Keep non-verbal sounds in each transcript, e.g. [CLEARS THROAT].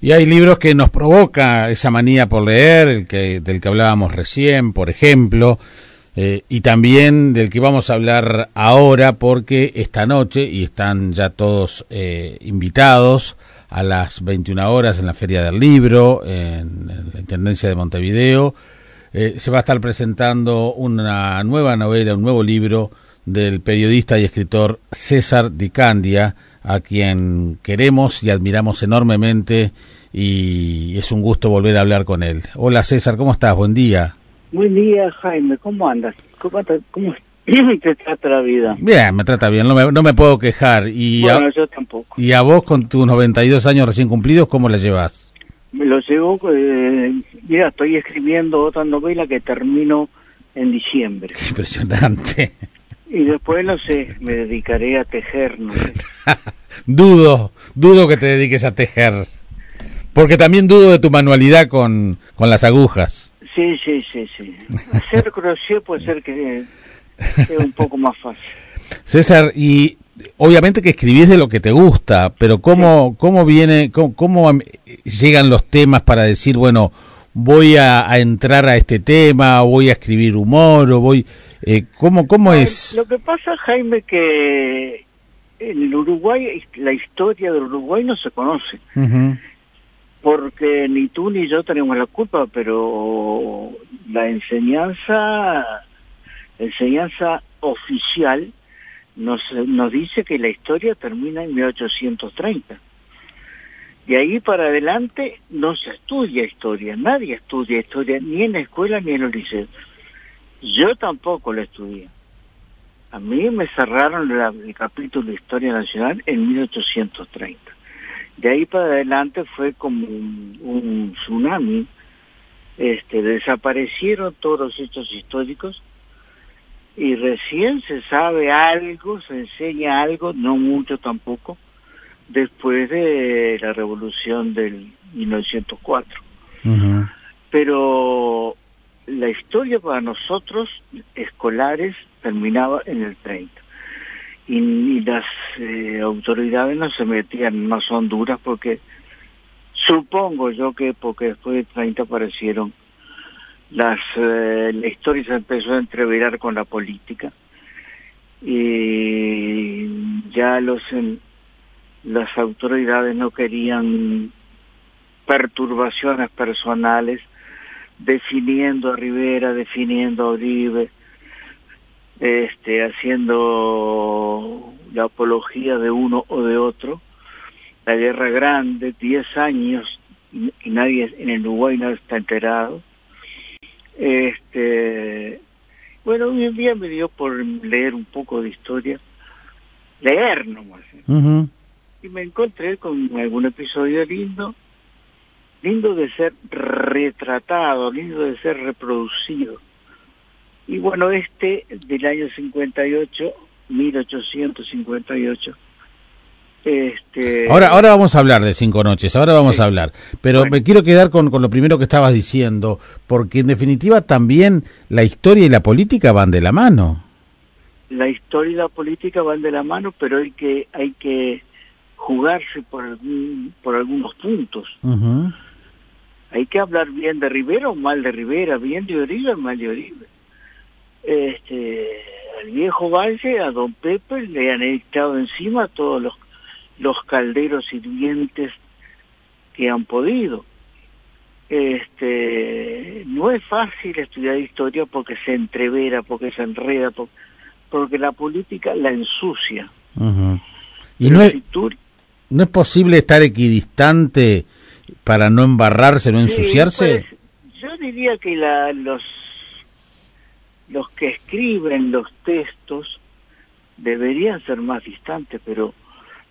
Y hay libros que nos provoca esa manía por leer, el que, del que hablábamos recién, por ejemplo, eh, y también del que vamos a hablar ahora, porque esta noche, y están ya todos eh, invitados a las 21 horas en la Feria del Libro, en, la Intendencia de Montevideo, eh, se va a estar presentando una nueva novela, un nuevo libro del periodista y escritor César Di Candia, a quien queremos y admiramos enormemente y es un gusto volver a hablar con él. Hola César, ¿cómo estás? Buen día. Buen día Jaime, ¿cómo andas? ¿Cómo, te [CLEARS THROAT] trata la vida? Bien, me trata bien, no me, no me puedo quejar. Y bueno, yo tampoco. ¿Y a vos con tus 92 años recién cumplidos, cómo la llevas? Me lo llevo, eh, mira, estoy escribiendo otra novela que termino en diciembre. [LAUGHS] Impresionante. Y después, no sé, me dedicaré a tejer, no sé. [LAUGHS] dudo, dudo que te dediques a tejer. Porque también dudo de tu manualidad con, con las agujas. Sí, sí, sí, sí. Hacer crochet puede ser que sea un poco más fácil. César, y obviamente que escribís de lo que te gusta, pero ¿cómo, cómo viene, cómo, llegan los temas para decir, bueno, voy a, a, entrar a este tema, o voy a escribir humor, o voy... Eh, ¿Cómo, cómo es? Lo que pasa, Jaime, que en el Uruguay, la historia del Uruguay no se conoce. Porque ni tú ni yo tenemos la culpa, pero la enseñanza, enseñanza oficial nos, nos dice que la historia termina en 1830. De ahí para adelante no se estudia historia, nadie estudia historia, ni en la escuela ni en el liceo. Yo tampoco la estudié. A mí me cerraron el capítulo de Historia Nacional en 1830. De ahí para adelante fue como un, tsunami. Este, desaparecieron todos los hechos históricos y recién se sabe algo, se enseña algo, no mucho tampoco, después de la revolución del 1904. Pero la historia para nosotros, escolares, terminaba en el 30. Y, las eh, autoridades no se metían más Honduras porque supongo yo que porque después del 30 aparecieron las eh, la historia se empezó a entreverar con la política y ya los las autoridades no querían perturbaciones personales definiendo a Rivera, definiendo a Uribe, este, haciendo la apología de uno o de otro. La guerra grande, 10 años, y, nadie en el Uruguay no está enterado. Este, bueno, un día me dio por leer un poco de historia, leer nomás. ¿eh? Y me encontré con algún episodio lindo lindo de ser retratado, lindo de ser reproducido. Y bueno, este del año 58, 1858, este... Ahora, ahora vamos a hablar de cinco noches, ahora vamos a hablar, pero me quiero quedar con, con lo primero que estabas diciendo, porque en definitiva también la historia y la política van de la mano. La historia y la política van de la mano, pero hay que hay que jugarse por algún, por algunos puntos hay que hablar bien de Rivera o mal de Rivera, bien de Oribe o mal de Oribe. Este, al viejo Valle, a don Pepe, le han echado encima todos los, los calderos hirvientes que han podido. Este, no es fácil estudiar historia porque se entrevera, porque se enreda, porque, la política la ensucia. Y no es, no es posible estar equidistante para no embarrarse, no ensuciarse? Pues, yo diría que la, los, los que escriben los textos deberían ser más distantes, pero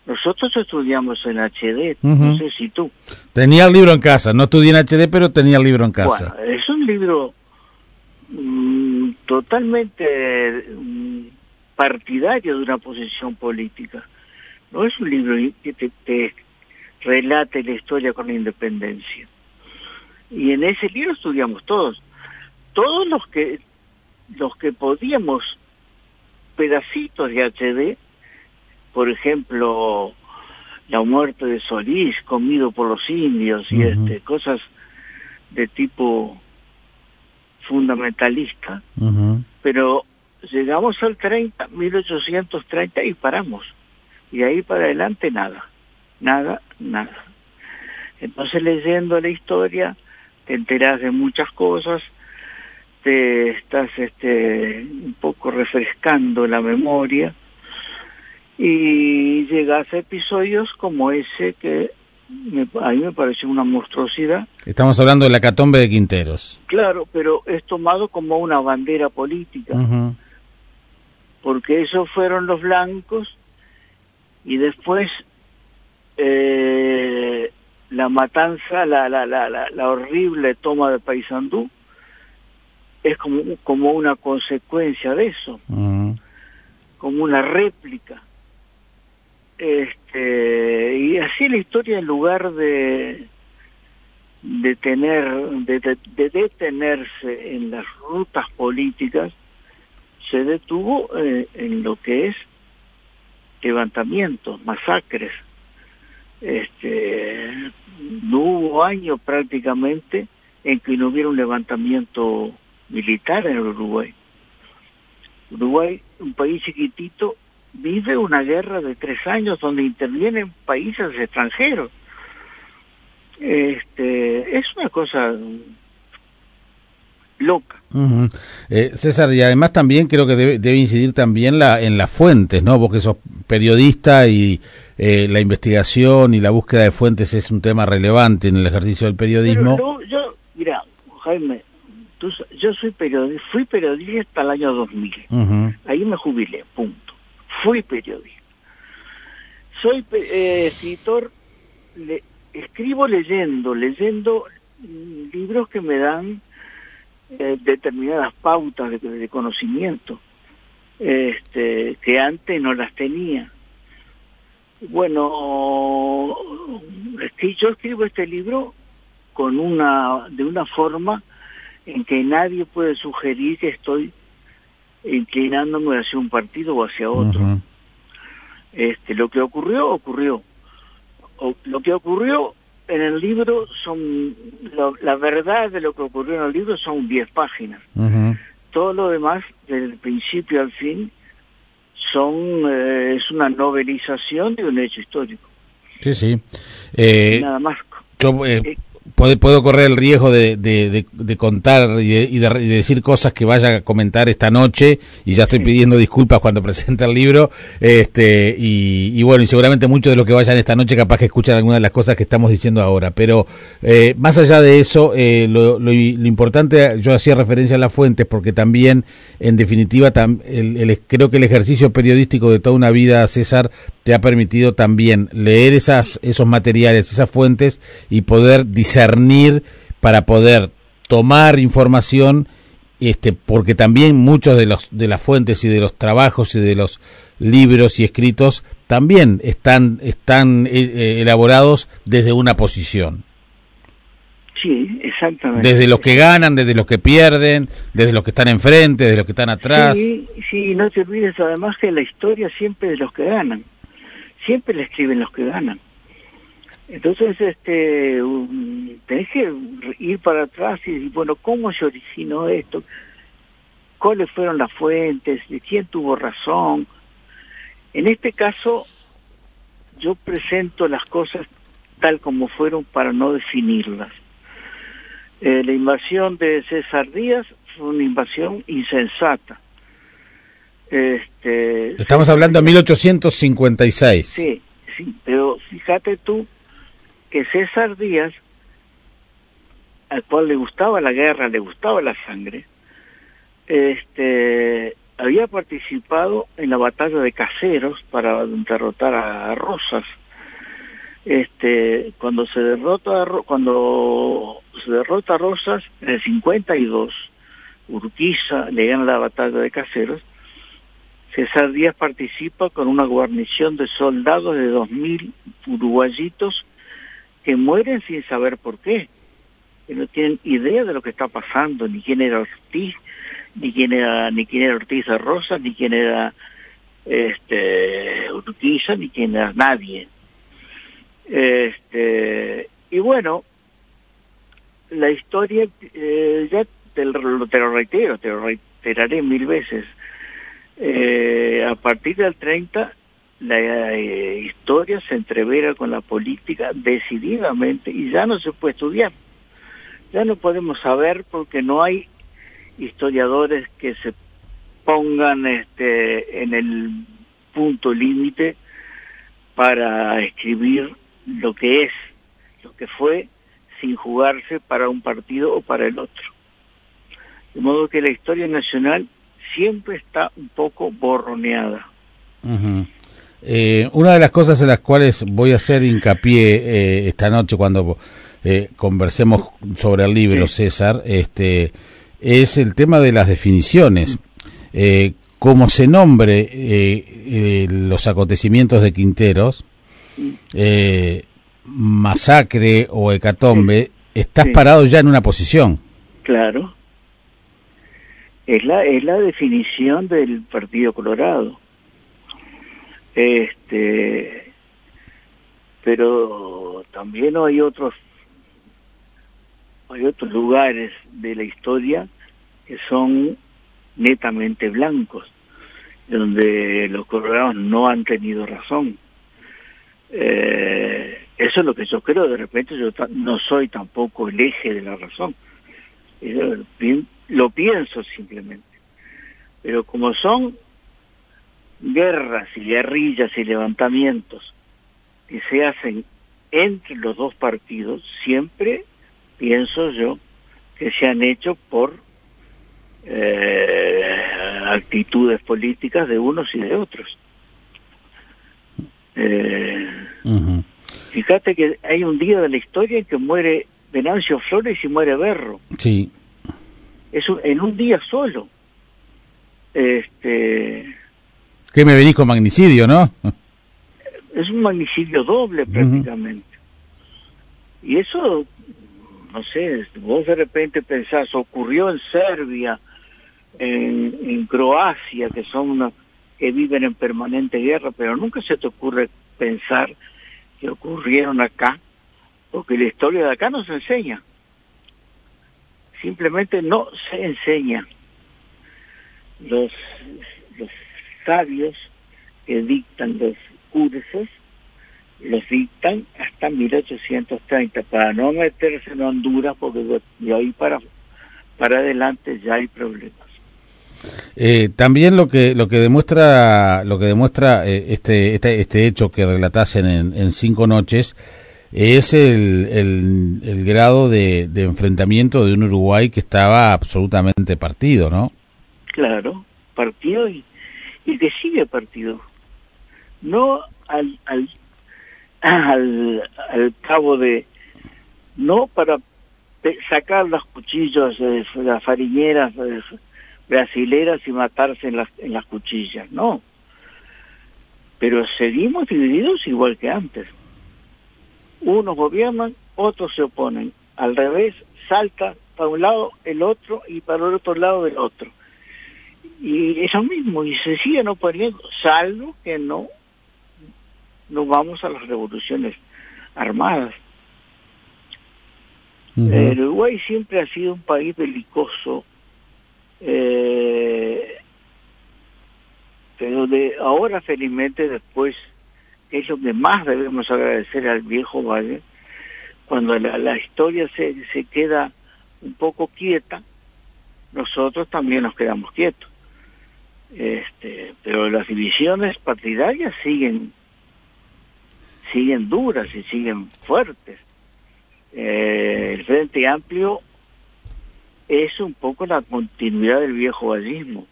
nosotros estudiamos en HD, no sé si tú. Tenía el libro en casa, no estudié en HD, pero tenía el libro en casa. Bueno, es un libro mm, totalmente mm, partidario de una posición política. No es un libro que te, te, relate la historia con la independencia. Y en ese libro estudiamos todos, todos los que los que podíamos pedacitos de HD, por ejemplo, la muerte de Solís, comido por los indios y este, cosas de tipo fundamentalista. Pero llegamos al 30, 1830 y paramos. Y ahí para adelante nada, nada, nada. Entonces leyendo la historia te enteras de muchas cosas, te estás este, un poco refrescando la memoria y llegas a episodios como ese que a mí me pareció una monstruosidad. Estamos hablando de la catombe de Quinteros. Claro, pero es tomado como una bandera política, porque esos fueron los blancos y después eh, la matanza, la, la, la, la, horrible toma de Paysandú es como, como una consecuencia de eso, como una réplica. Este, y así la historia en lugar de de tener de, de, detenerse en las rutas políticas se detuvo eh, en lo que es levantamientos, masacres. Este, no hubo año prácticamente en que no hubiera un levantamiento militar en Uruguay. Uruguay, un país chiquitito, vive una guerra de tres años donde intervienen países extranjeros. Este, es una cosa loca. Eh, César, y además también creo que debe, incidir también la, en las fuentes, ¿no? Vos que sos periodista y eh, la investigación y la búsqueda de fuentes es un tema relevante en el ejercicio del periodismo. Pero yo, mira, Jaime, yo soy periodista, fui periodista hasta el año 2000. Ahí me jubilé, punto fui periodista. Soy eh, escritor, le, escribo leyendo, leyendo libros que me dan eh, determinadas pautas de, conocimiento este, que antes no las tenía. Bueno, yo escribo este libro con una de una forma en que nadie puede sugerir que estoy inclinándome hacia un partido o hacia otro. Este, lo que ocurrió, ocurrió. lo que ocurrió en el libro son, la verdad de lo que ocurrió en el libro son 10 páginas. Todo lo demás, desde el principio al fin, son eh, es una novelización de un hecho histórico. Sí, sí. Eh, Nada más. Yo, eh, eh puedo, correr el riesgo de, de, contar y de, decir cosas que vaya a comentar esta noche y ya estoy pidiendo disculpas cuando [LAUGHS] presente el libro este y, bueno y seguramente muchos de los que vayan esta noche capaz que escuchan algunas de las cosas que estamos diciendo ahora pero eh, más allá de eso eh, lo, lo, importante yo hacía referencia a las fuentes porque también en definitiva el, creo que el ejercicio periodístico de toda una vida César te ha permitido también leer esas esos materiales esas fuentes y poder discernir para poder tomar información este porque también muchos de los de las fuentes y de los trabajos y de los libros y escritos también están están eh, eh, elaborados desde una posición. Sí exactamente. Desde los que ganan desde los que pierden desde los que están enfrente desde los que están atrás. Sí sí no te olvides además que la historia siempre de los que ganan. Siempre la escriben los que ganan entonces, este, tenés que ir para atrás y decir, bueno, ¿cómo se originó esto? ¿Cuáles fueron las fuentes? ¿De quién tuvo razón? En este caso, yo presento las cosas tal como fueron para no definirlas. Eh, la invasión de César Díaz fue una invasión insensata. Este, Estamos hablando de 1856. Sí, sí, pero fíjate tú que César Díaz, al cual le gustaba la guerra, le gustaba la sangre, este, había participado en la batalla de Caseros para derrotar a Rosas. Este, cuando se derrota cuando se derrota a Rosas en el 52, Urquiza le gana la batalla de Caseros. César Díaz participa con una guarnición de soldados de 2.000 uruguayitos que mueren sin saber por qué, que no tienen idea de lo que está pasando, ni quién era Ortiz, ni quién era, ni quién era Ortiz de Rosa, ni quién era este Urquiza, ni quién era nadie. Este, y bueno, la historia, eh, ya te lo, te lo reitero, te lo reiteraré mil veces, eh, a partir del 30 la eh, historia se entrevera con la política decididamente y ya no se puede estudiar. Ya no podemos saber porque no hay historiadores que se pongan este en el punto límite para escribir lo que es, lo que fue, sin jugarse para un partido o para el otro. De modo que la historia nacional siempre está un poco borroneada. Eh, una de las cosas en las cuales voy a hacer hincapié eh, esta noche cuando eh, conversemos sobre el libro, César, este, es el tema de las definiciones. como se nombre los acontecimientos de Quinteros, masacre o hecatombe, estás parado ya en una posición. Claro. Es la, es la definición del Partido Colorado. Este, pero también hay otros hay otros lugares de la historia que son netamente blancos, donde los colorados no han tenido razón. Eh, eso es lo que yo creo, de repente yo no soy tampoco el eje de la razón. Lo pienso simplemente. Pero como son guerras y guerrillas y levantamientos que se hacen entre los dos partidos, siempre pienso yo que se han hecho por eh, actitudes políticas de unos y de otros. Eh, Fíjate que hay un día de la historia en que muere Venancio Flores y muere Berro. Sí. Es en un día solo. Este. ¿Qué me venís con magnicidio, no? [LAUGHS] Es un magnicidio doble prácticamente. Y eso, no sé, vos de repente pensás, ocurrió en Serbia, en, en Croacia, que son una, que viven en permanente guerra, pero nunca se te ocurre pensar que ocurrieron acá, porque la historia de acá no se enseña. Simplemente no se enseña. Los, los sabios que dictan los cursos los dictan hasta 1830 para no meterse en Honduras porque de ahí para para adelante ya hay problemas. Eh, también lo que lo que demuestra lo que demuestra eh, este, este, este hecho que relatasen en, cinco noches es el, el, grado de, enfrentamiento de un Uruguay que estaba absolutamente partido, ¿no? Claro, partido y, y que sigue partido. No al, al, al, al cabo de... No para sacar los cuchillos, de las fariñeras, brasileras y matarse en las, en las cuchillas, no. Pero seguimos divididos igual que antes. Unos gobiernan, otros se oponen. Al revés, salta para un lado el otro y para el otro lado el otro. Y eso mismo, y se siguen oponiendo, salvo que no, no vamos a las revoluciones armadas. El Uruguay siempre ha sido un país belicoso, eh, pero de ahora felizmente después es lo que más debemos agradecer al viejo Valle cuando la, historia se, se queda un poco quieta nosotros también nos quedamos quietos este pero las divisiones partidarias siguen siguen duras y siguen fuertes eh, el Frente Amplio es un poco la continuidad del viejo vallismo,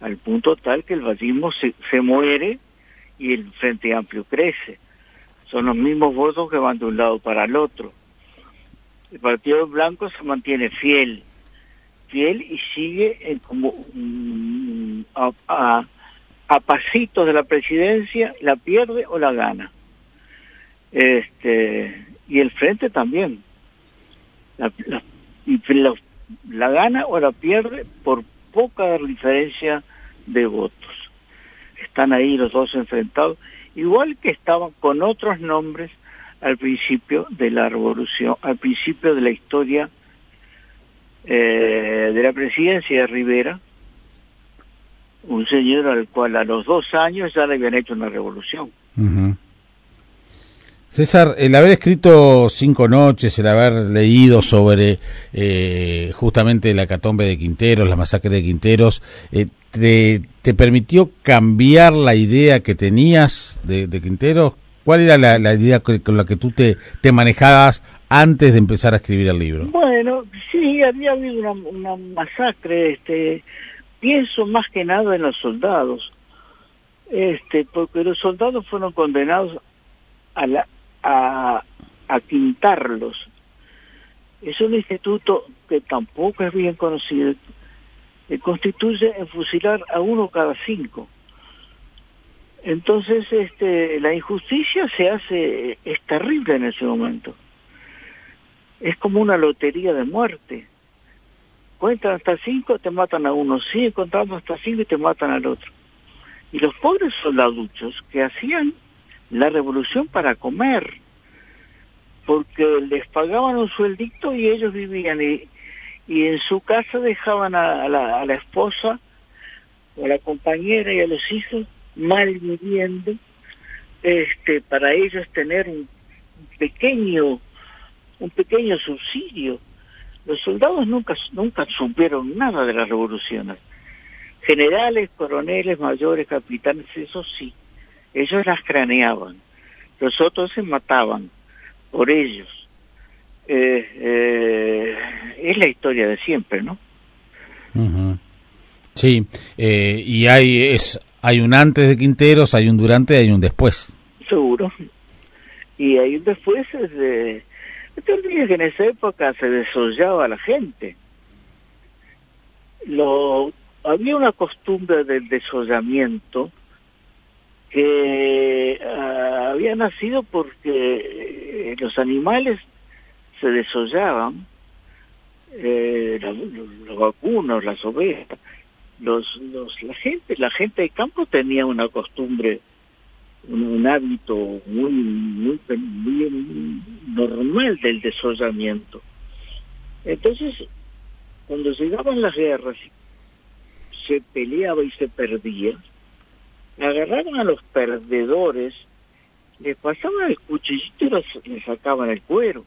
al punto tal que el vallismo se, se muere y el Frente Amplio crece. Son los mismos votos que van de un lado para el otro. El Partido Blanco se mantiene fiel, fiel y sigue en como mm, a, a, pasitos de la presidencia, la pierde o la gana. Este y el frente también. La, la gana o la pierde por poca diferencia de votos. Están ahí los dos enfrentados, igual que estaban con otros nombres al principio de la revolución, al principio de la historia eh, de la presidencia de Rivera, un señor al cual a los dos años ya le habían hecho una revolución. César, el haber escrito Cinco Noches, el haber leído sobre eh, justamente la catombe de Quinteros, la masacre de Quinteros, eh, te, te, permitió cambiar la idea que tenías de, de Quinteros? ¿Cuál era la, la, idea con la que tú te, te manejabas antes de empezar a escribir el libro? Bueno, sí, había habido una, una masacre, este, pienso más que nada en los soldados, este, porque los soldados fueron condenados a, la, a, a quintarlos. Es un instituto que tampoco es bien conocido, que constituye en fusilar a uno cada cinco. Entonces, este, la injusticia se hace, es terrible en ese momento. Es como una lotería de muerte. Cuentan hasta cinco, te matan a uno. Sigue contando hasta cinco y te matan al otro. Y los pobres soldaduchos que hacían la revolución para comer, porque les pagaban un sueldito y ellos vivían y, y en su casa dejaban a, la, a la esposa, a la compañera y a los hijos mal viviendo, este, para ellos tener un pequeño, un pequeño subsidio. Los soldados nunca, nunca supieron nada de las revoluciones. Generales, coroneles, mayores, capitanes, eso sí, ellos las craneaban, los otros se mataban por ellos. Eh, eh, es la historia de siempre, ¿no? Uh -huh. Sí, eh, y hay es hay un antes de Quinteros, hay un durante y hay un después. Seguro. Y hay un después de... No te que en esa época se desollaba la gente. Lo, había una costumbre del desollamiento que uh, había nacido porque los animales se desollaban, eh, los, los las ovejas, los, los, la gente, la gente de campo tenía una costumbre, un, un hábito muy, muy, muy normal del desollamiento. Entonces, cuando llegaban las guerras, se peleaba y se perdía, agarraban a los perdedores, les pasaban el cuchillito y les sacaban el cuero,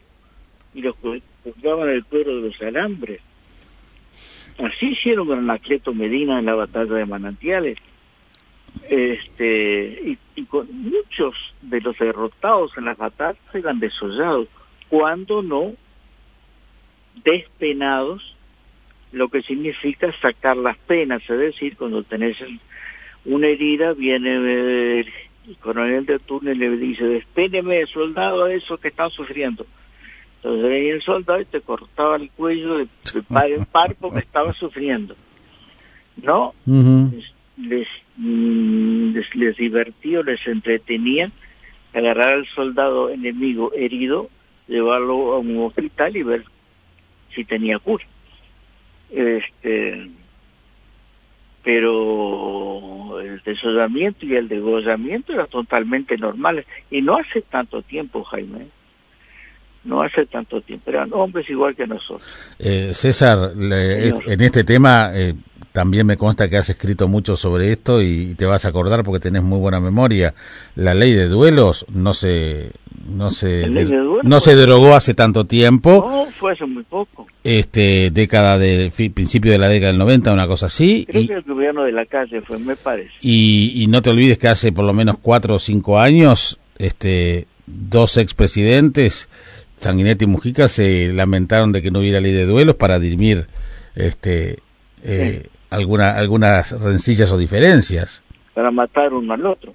y los colgaban el cuero de los alambres. Así hicieron con Anacleto Medina en la batalla de Manantiales. Este, y, y, con muchos de los derrotados en las batallas eran desollados, cuando no despenados, lo que significa sacar las penas, es decir, cuando tenés una herida, viene el, el coronel de turno y le dice, despéneme, soldado, a esos que están sufriendo. Entonces venía el soldado y te cortaba el cuello de, par en par porque estaba sufriendo. ¿No? Uh -huh. les, les, les divertía, les entretenía agarrar al soldado enemigo herido, llevarlo a un hospital y ver si tenía cura. Este, pero el desollamiento y el degollamiento eran totalmente normales y no hace tanto tiempo, Jaime no hace tanto tiempo, eran hombres igual que nosotros. Eh, César, le, en este tema eh, también me consta que has escrito mucho sobre esto y te vas a acordar porque tenés muy buena memoria. La ley de duelos no se no se no se derogó hace tanto tiempo. No, fue hace muy poco. Este década de principio de la década del 90, una cosa así. Creo y, que el gobierno de la calle fue, me parece. Y, y no te olvides que hace por lo menos cuatro o cinco años, este dos expresidentes Sanguinetti y Mujica se lamentaron de que no hubiera ley de duelos para dirimir este eh, sí. Alguna, algunas rencillas o diferencias. Para matar uno al otro.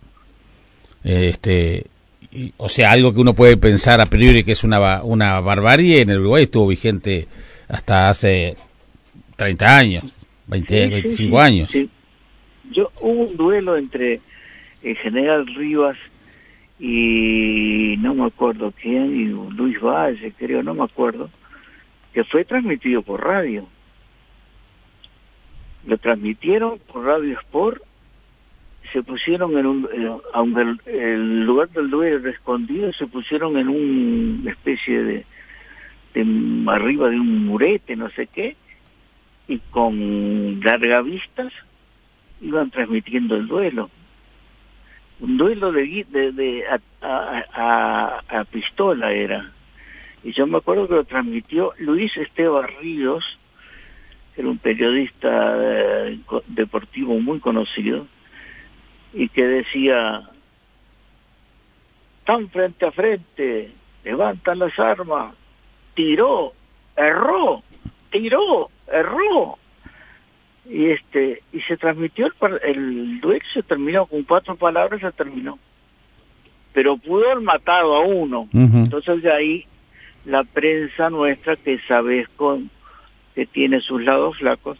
Este, y, o sea, algo que uno puede pensar a priori que es una, una barbarie, en el Uruguay estuvo vigente hasta hace 30 años, 20, sí, 25 sí, años. Yo, hubo un duelo entre el general Rivas y no me acuerdo quién, y Luis Valle, creo, no me acuerdo, que fue transmitido por radio. Lo transmitieron por Radio Sport, se pusieron en un, aunque el, lugar del duelo era escondido, se pusieron en una especie de, de, arriba de un murete, no sé qué, y con largavistas iban transmitiendo el duelo. Un duelo de, de, de a, a, pistola era. Y yo me acuerdo que lo transmitió Luis Esteban Ríos, era un periodista eh, deportivo muy conocido, y que decía, están frente a frente, levantan las armas, tiró, erró, tiró, erró. Y este y se transmitió el, el duelo, se terminó con cuatro palabras, se terminó. Pero pudo haber matado a uno. Entonces de ahí la prensa nuestra, que sabes con que tiene sus lados flacos,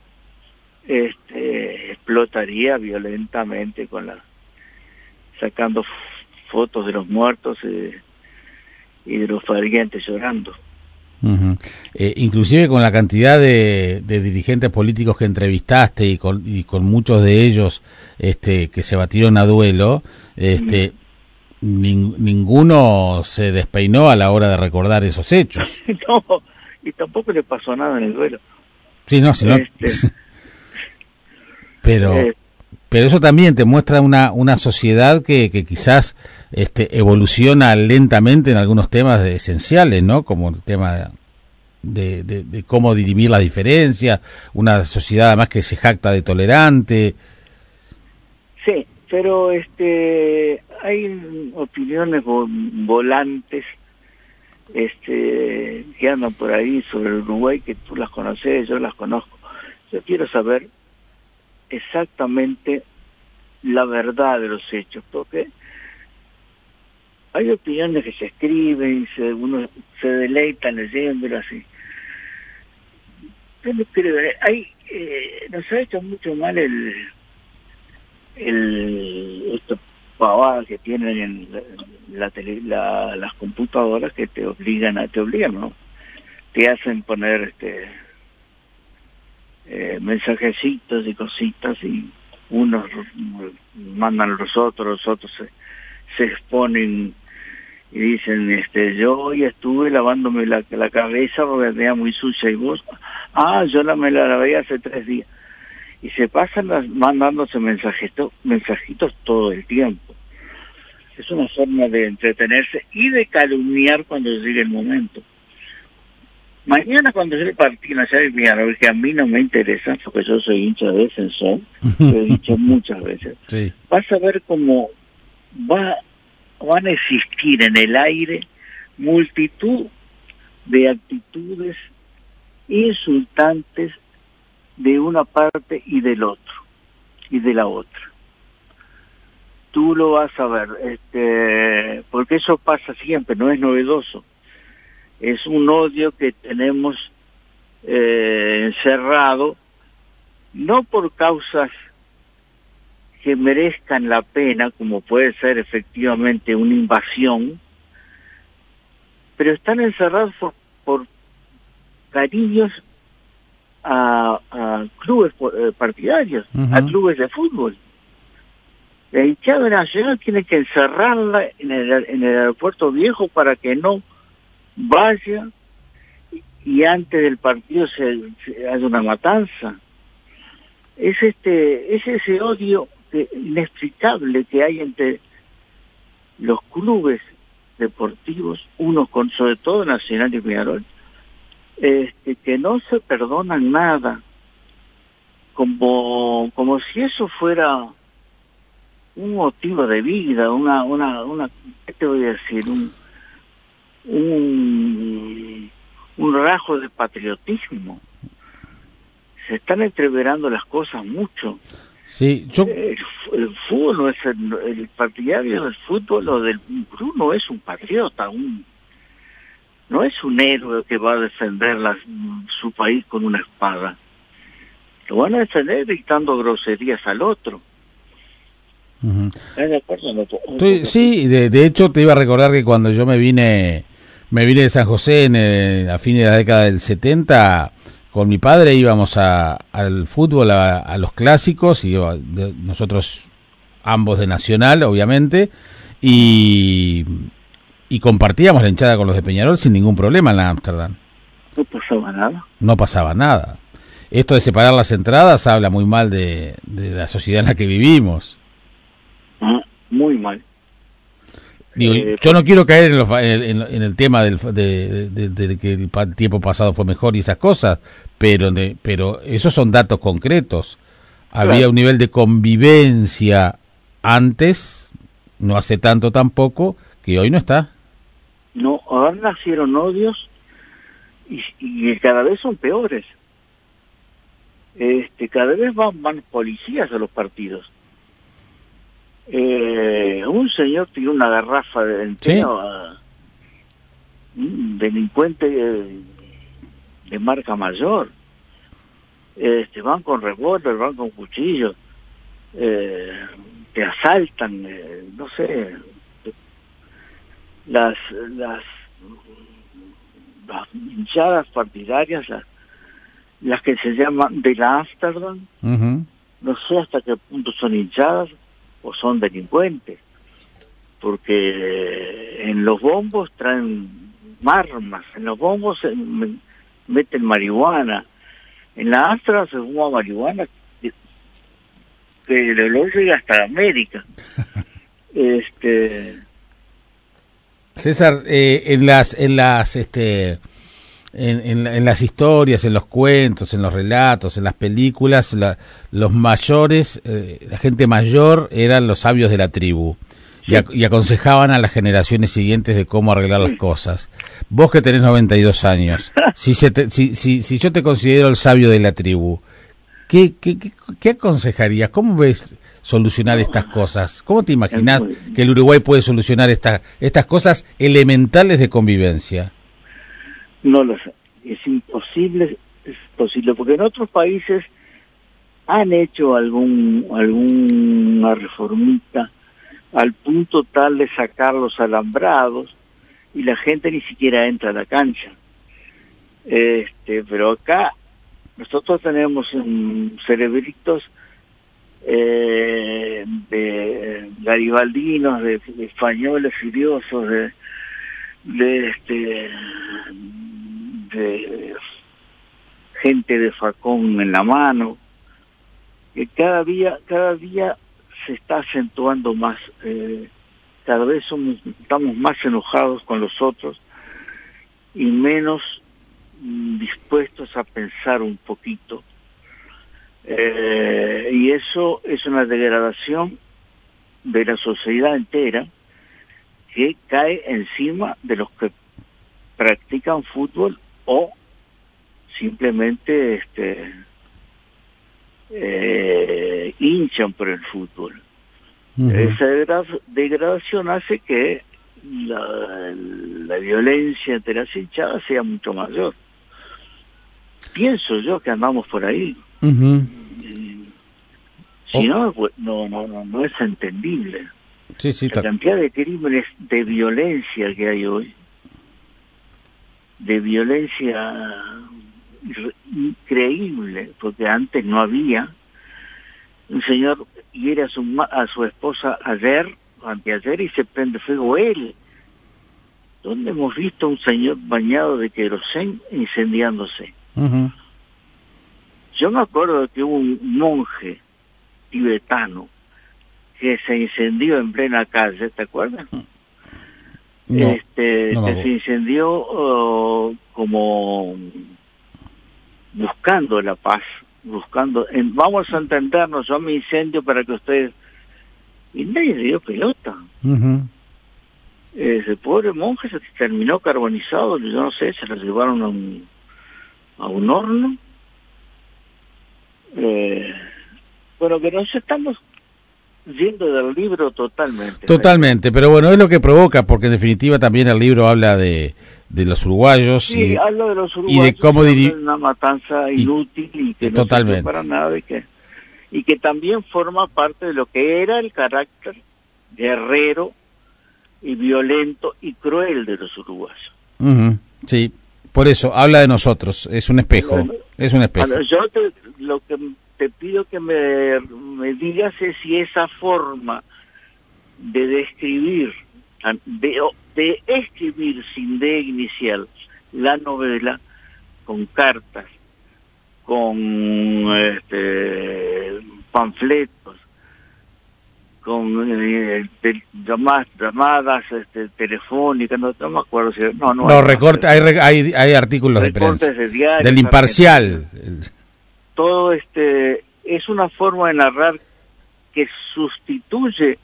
este, explotaría violentamente con la sacando fotos de los muertos eh, y de los parientes llorando. eh, inclusive con la cantidad de, dirigentes políticos que entrevistaste y con, y con muchos de ellos este, que se batieron a duelo, este, ninguno se despeinó a la hora de recordar esos hechos. [LAUGHS] no, y tampoco le pasó nada en el duelo. Sí, no, sino... Este, [LAUGHS] pero, eh, pero eso también te muestra una, una sociedad que, que quizás este, evoluciona lentamente en algunos temas esenciales, ¿no? Como el tema de, de, cómo dirimir las diferencias, una sociedad además que se jacta de tolerante. Sí, pero este hay opiniones volantes este que andan por ahí sobre el Uruguay que tú las conoces, yo las conozco. Yo quiero saber exactamente la verdad de los hechos, porque hay opiniones que se escriben y se, uno se deleita leyéndolas así. hay, eh, nos ha hecho mucho mal el, el estos pavadas que tienen en la, la, las computadoras que te obligan a te obligan no te hacen poner este eh, mensajecitos y cositas y unos mandan los otros, los otros se, exponen y dicen, este, yo hoy estuve lavándome la, la cabeza porque tenía muy sucia y vos, ah, yo la me la lavé hace tres días. Y se pasan mandándose mensajitos, mensajitos todo el tiempo. Es una forma de entretenerse y de calumniar cuando llegue el momento. Mañana cuando yo el partido nacional que a mí no me interesa, porque yo soy hincha de defensor, [LAUGHS] lo he dicho muchas veces, vas a ver cómo va, van a existir en el aire multitud de actitudes insultantes de una parte y del otro, y de la otra. Tú lo vas a ver, este, porque eso pasa siempre, no es novedoso es un odio que tenemos eh, encerrado, no por causas que merezcan la pena, como puede ser efectivamente una invasión, pero están encerrados por, cariños a, clubes eh, partidarios, a clubes de fútbol. La hinchada nacional tiene que encerrarla en el, en el aeropuerto viejo para que no vaya y antes del partido se, haya una matanza. Es este, es ese odio inexplicable que hay entre los clubes deportivos, unos con sobre todo Nacional y Peñarol, este, que no se perdonan nada, como, como si eso fuera un motivo de vida, una, una, una, ¿qué te voy a decir? Un, un, un rajo de patriotismo. Se están entreverando las cosas mucho. Sí, yo... el, fútbol no es el, partidario del fútbol o del club no es un patriota, un no es un héroe que va a defender su país con una espada. Lo van a defender gritando groserías al otro sí, de, de, hecho te iba a recordar que cuando yo me vine me vine de San José en a fines de la década del 70 con mi padre íbamos a, al fútbol a, los clásicos y nosotros ambos de Nacional, obviamente, y, y compartíamos la hinchada con los de Peñarol sin ningún problema en la Amsterdam. No pasaba nada. No pasaba nada. Esto de separar las entradas habla muy mal de, de la sociedad en la que vivimos. Muy mal. Digo, Eh, yo no quiero caer en, los- en- en el tema del, de, de- de que el tiempo pasado fue mejor y esas cosas, pero, de- pero esos son datos concretos. Había Claro. un nivel de convivencia antes, no hace tanto tampoco, que hoy no está. No, ahora nacieron odios y, y cada vez son peores. Este, cada vez van, van policías a los partidos. Eh, un señor tiró una garrafa de entero a un delincuente eh, de marca mayor. Este, van con revólver, van con cuchillos, eh, te asaltan, eh, no sé, las las las hinchadas partidarias las, las que se llaman de la Amsterdam no sé hasta qué punto son hinchadas o son delincuentes porque en los bombos traen armas en los bombos meten marihuana en la Amsterdam se fuma marihuana que, que el olor llega hasta América. [LAUGHS] Este César, eh, en las, en las, este, en, en- en las historias, en los cuentos, en los relatos, en las películas, la- los mayores, eh, la gente mayor eran los sabios de la tribu y, ac- y aconsejaban a las generaciones siguientes de cómo arreglar las cosas. Vos que tenés 92 años, [LAUGHS] si, se te- si, si, si yo te considero el sabio de la tribu, ¿qué, qué, qué, qué aconsejarías? ¿Cómo ves solucionar estas cosas? ¿Cómo te imaginás muy- que el Uruguay puede solucionar esta, estas cosas elementales de convivencia? No lo sé. Es imposible, es posible, porque en otros países han hecho algún alguna reformita al punto tal de sacar los alambrados y la gente ni siquiera entra a la cancha. Este, pero acá nosotros tenemos cerebritos eh, de garibaldinos, de, de españoles furiosos, de, de este de gente de facón en la mano que cada día cada día se está acentuando más eh, cada vez somos estamos más enojados con los otros y menos mm, dispuestos a pensar un poquito. Eh, y eso es una degradación de la sociedad entera que cae encima de los que practican fútbol o simplemente este eh, hinchan por el fútbol. Esa degra- degradación hace que la, la violencia entre las hinchadas sea mucho mayor. Pienso yo que andamos por ahí. Ujú. Si Oh. no, pues, no, no, no, no es entendible. Sí, sí, la cantidad de crímenes de violencia que hay hoy, de violencia increíble, porque antes no había. Un señor hiere a su, a su esposa ayer, anteayer, y se prende fuego él. ¿Dónde hemos visto un señor bañado de querosén incendiándose? Yo me acuerdo de que hubo un monje tibetano que se incendió en plena calle, ¿te acuerdas? No, este, no que se incendió oh, como buscando la paz, buscando, en- vamos a entendernos, yo me incendio para que ustedes... Y nadie le dio pelota. Ujú. Ese pobre monje se terminó carbonizado, yo no sé, se lo llevaron a un, a un horno. Eh, bueno, que nos estamos yendo del libro totalmente. Totalmente, pero bueno, es lo que provoca, porque en definitiva también el libro habla de, de los uruguayos Sí, y, habla de los y uruguayos. de cómo que diri- son una matanza y- inútil y que no totalmente. para nada y que, y que también forma parte de lo que era el carácter guerrero y violento y cruel de los uruguayos. Sí, por eso habla de nosotros, es un espejo, Bueno, es un espejo. Bueno, yo te- lo que te pido que me, me digas si esa forma de describir, de, de escribir sin D inicial la novela, con cartas, con este, panfletos, con eh, llamadas, llamadas este, telefónicas, no, me acuerdo si... No, no, no hay, hay, artículos de prensa. del imparcial. Todo este es una forma de narrar que sustituye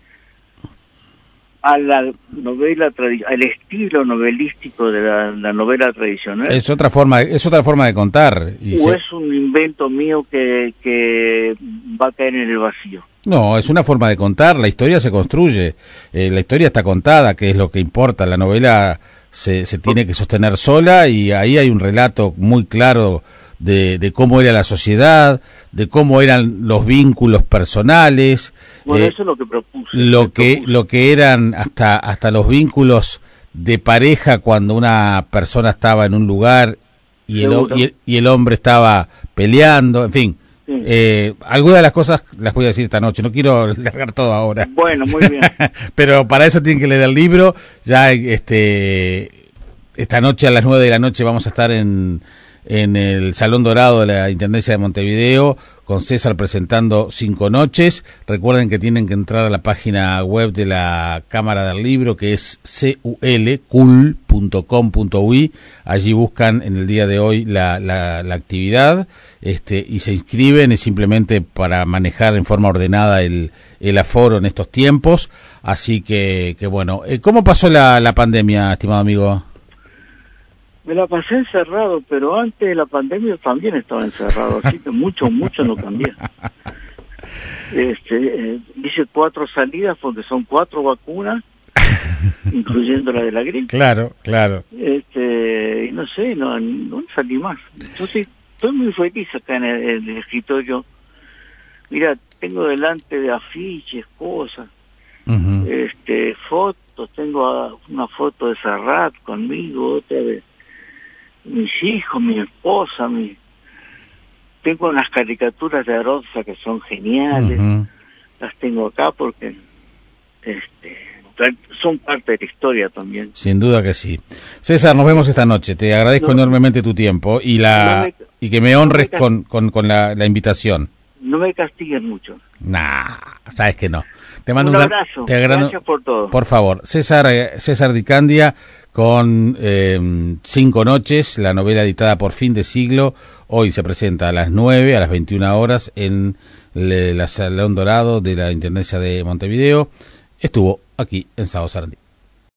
a la novela al estilo novelístico de la, novela tradicional. Es otra forma, es otra forma de contar. ¿O es un invento mío que, que va a caer en el vacío? No, es una forma de contar, la historia se construye, eh, la historia está contada, que es lo que importa, la novela se, se tiene que sostener sola y ahí hay un relato muy claro de, cómo era la sociedad, de cómo eran los vínculos personales. Bueno, eh, eso es lo que propuse. Lo que, lo que eran hasta, hasta los vínculos de pareja cuando una persona estaba en un lugar y el, y el, hombre estaba peleando, en fin. Eh, algunas de las cosas las voy a decir esta noche, no quiero [LAUGHS] largar todo ahora. Bueno, muy bien. [LAUGHS] Pero para eso tienen que leer el libro. Ya este esta noche a las nueve de la noche vamos a estar en en el Salón Dorado de la Intendencia de Montevideo, con César presentando cinco noches. Recuerden que tienen que entrar a la página web de la Cámara del Libro, que es culcul.com.uy. Allí buscan en el día de hoy la, la, actividad este, y se inscriben. Es simplemente para manejar en forma ordenada el, el aforo en estos tiempos. Así que, que bueno, eh, ¿cómo pasó la, la pandemia, estimado amigo? Me la pasé encerrado, pero antes de la pandemia también estaba encerrado, así que mucho, mucho no cambié. Este, eh, hice cuatro salidas porque son cuatro vacunas, incluyendo la de la gripe. Claro, claro. Este, y no sé, no, no salí más. Yo sí, estoy muy feliz acá en el, escritorio. Mira, tengo delante de afiches, cosas, este, fotos, tengo una foto de Serrat conmigo, otra de mis hijos, mi esposa, mi... tengo unas caricaturas de Arosa que son geniales, las tengo acá porque este, son parte de la historia también. Sin duda que sí. César, nos vemos esta noche. Te agradezco enormemente tu tiempo y la y que me honres con, con, con la, la, invitación. No me castiguen mucho. Nah, sabes que no. Te mando un, abrazo. Gracias por todo. Por favor, César eh, César Dicandia con eh, Cinco Noches, la novela editada por fin de siglo. Hoy se presenta a las 9, a las 21 horas en el Salón Dorado de la Intendencia de Montevideo. Estuvo aquí en Sao Sarandí.